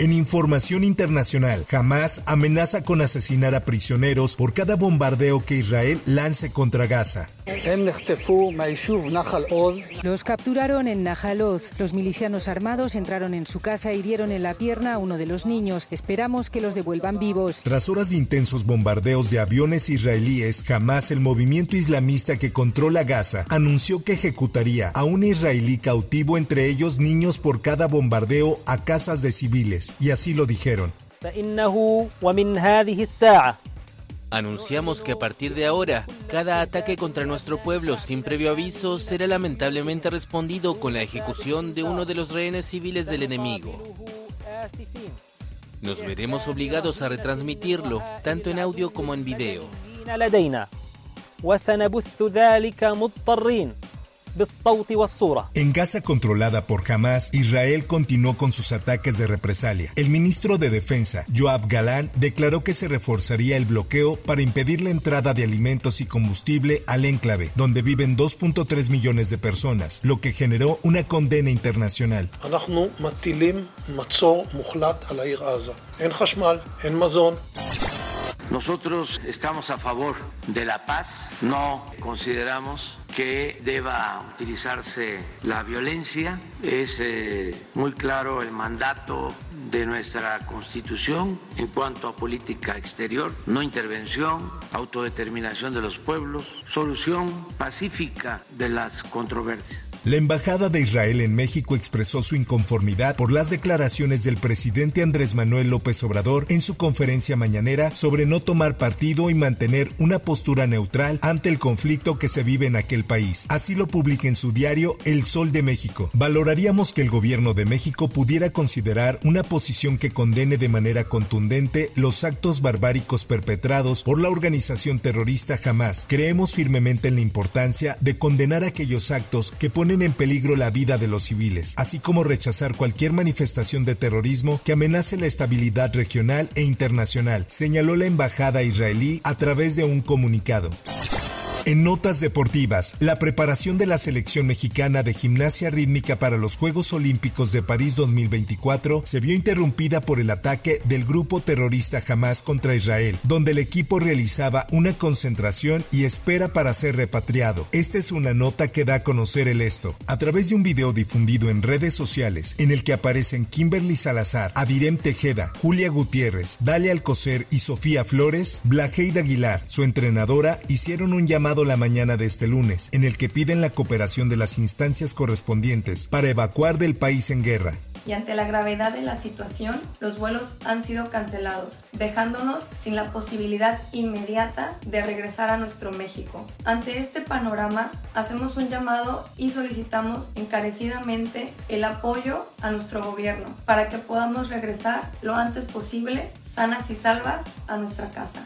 En información internacional, Hamas amenaza con asesinar a prisioneros por cada bombardeo que Israel lance contra Gaza. Los capturaron en Nahal Oz. Los milicianos armados entraron en su casa e hirieron en la pierna a uno de los niños. Esperamos que los devuelvan vivos. Tras horas de intensos bombardeos de aviones israelíes, Hamas, el movimiento islamista que controla Gaza, anunció que ejecutaría a un israelí cautivo, entre ellos niños, por cada bombardeo a casas de civiles. Y así lo dijeron. Anunciamos que a partir de ahora, cada ataque contra nuestro pueblo sin previo aviso será lamentablemente respondido con la ejecución de uno de los rehenes civiles del enemigo. Nos veremos obligados a retransmitirlo, tanto en audio como en video. En Gaza controlada por Hamas, Israel continuó con sus ataques de represalia. El ministro de Defensa, Joab Galán, declaró que se reforzaría el bloqueo para impedir la entrada de alimentos y combustible al enclave, donde viven 2.3 millones de personas, lo que generó una condena internacional. Nosotros estamos a favor de la paz, no consideramos que deba utilizarse la violencia. Es eh, muy claro el mandato de nuestra Constitución en cuanto a política exterior, no intervención, autodeterminación de los pueblos, solución pacífica de las controversias. La Embajada de Israel en México expresó su inconformidad por las declaraciones del presidente Andrés Manuel López Obrador en su conferencia mañanera sobre no tomar partido y mantener una postura neutral ante el conflicto que se vive en aquel país. Así lo publica en su diario El Sol de México. Valoraríamos que el gobierno de México pudiera considerar una posición que condene de manera contundente los actos barbáricos perpetrados por la organización terrorista Hamas. Creemos firmemente en la importancia de condenar aquellos actos que ponen en peligro la vida de los civiles, así como rechazar cualquier manifestación de terrorismo que amenace la estabilidad regional e internacional, señaló la embajada israelí a través de un comunicado. En notas deportivas, la preparación de la selección mexicana de gimnasia rítmica para los Juegos Olímpicos de París 2024 se vio interrumpida por el ataque del grupo terrorista Hamas contra Israel, donde el equipo realizaba una concentración y espera para ser repatriado. Esta es una nota que da a conocer el esto. A través de un video difundido en redes sociales en el que aparecen Kimberly Salazar, Adirem Tejeda, Julia Gutiérrez, Dalia Alcocer y Sofía Flores, Blajeida Aguilar, su entrenadora, hicieron un llamado la mañana de este lunes, en el que piden la cooperación de las instancias correspondientes para evacuar del país en guerra. Y ante la gravedad de la situación, los vuelos han sido cancelados, dejándonos sin la posibilidad inmediata de regresar a nuestro México. Ante este panorama, hacemos un llamado y solicitamos encarecidamente el apoyo a nuestro gobierno para que podamos regresar lo antes posible, sanas y salvas, a nuestra casa.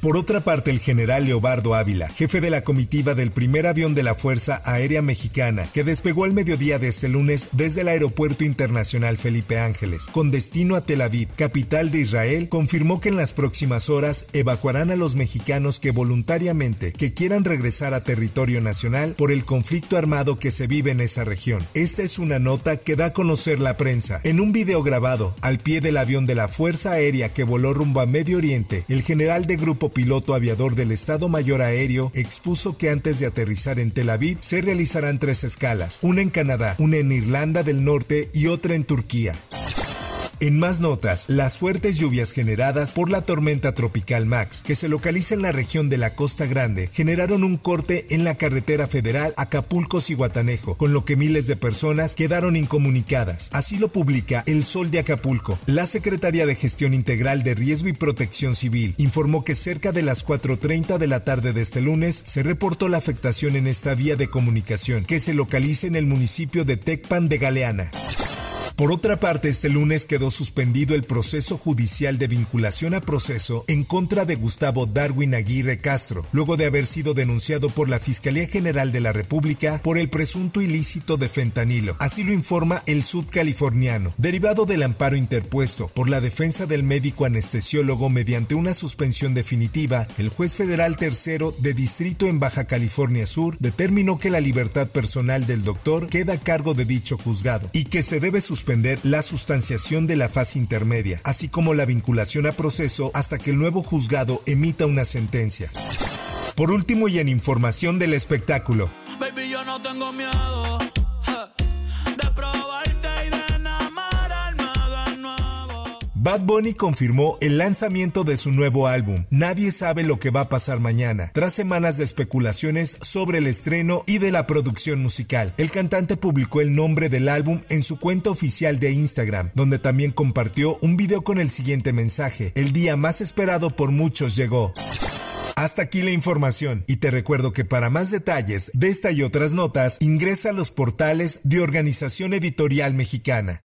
Por otra parte, el general Leobardo Ávila, jefe de la comitiva del primer avión de la Fuerza Aérea Mexicana, que despegó al mediodía de este lunes desde el Aeropuerto Internacional Felipe Ángeles, con destino a Tel Aviv, capital de Israel, confirmó que en las próximas horas evacuarán a los mexicanos que voluntariamente que quieran regresar a territorio nacional por el conflicto armado que se vive en esa región. Esta es una nota que da a conocer la prensa. En un video grabado al pie del avión de la Fuerza Aérea que voló rumbo a Medio Oriente, el general de Grupo piloto aviador del Estado Mayor Aéreo expuso que antes de aterrizar en Tel Aviv se realizarán tres escalas, una en Canadá, una en Irlanda del Norte y otra en Turquía. En más notas, las fuertes lluvias generadas por la tormenta tropical Max, que se localiza en la región de la Costa Grande, generaron un corte en la carretera federal Acapulco-Cihuatanejo, con lo que miles de personas quedaron incomunicadas. Así lo publica El Sol de Acapulco. La Secretaría de Gestión Integral de Riesgo y Protección Civil informó que cerca de las 4.30 de la tarde de este lunes se reportó la afectación en esta vía de comunicación, que se localiza en el municipio de Tecpan de Galeana. Por otra parte, este lunes quedó suspendido el proceso judicial de vinculación a proceso en contra de Gustavo Darwin Aguirre Castro, luego de haber sido denunciado por la Fiscalía General de la República por el presunto ilícito de fentanilo. Así lo informa el sudcaliforniano, derivado del amparo interpuesto por la defensa del médico anestesiólogo mediante una suspensión definitiva, el juez federal tercero de distrito en Baja California Sur determinó que la libertad personal del doctor queda a cargo de dicho juzgado y que se debe suspender la sustanciación de la fase intermedia, así como la vinculación a proceso hasta que el nuevo juzgado emita una sentencia. Por último y en información del espectáculo. Bad Bunny confirmó el lanzamiento de su nuevo álbum, Nadie sabe lo que va a pasar mañana, tras semanas de especulaciones sobre el estreno y de la producción musical. El cantante publicó el nombre del álbum en su cuenta oficial de Instagram, donde también compartió un video con el siguiente mensaje, el día más esperado por muchos llegó. Hasta aquí la información y te recuerdo que para más detalles de esta y otras notas ingresa a los portales de Organización Editorial Mexicana.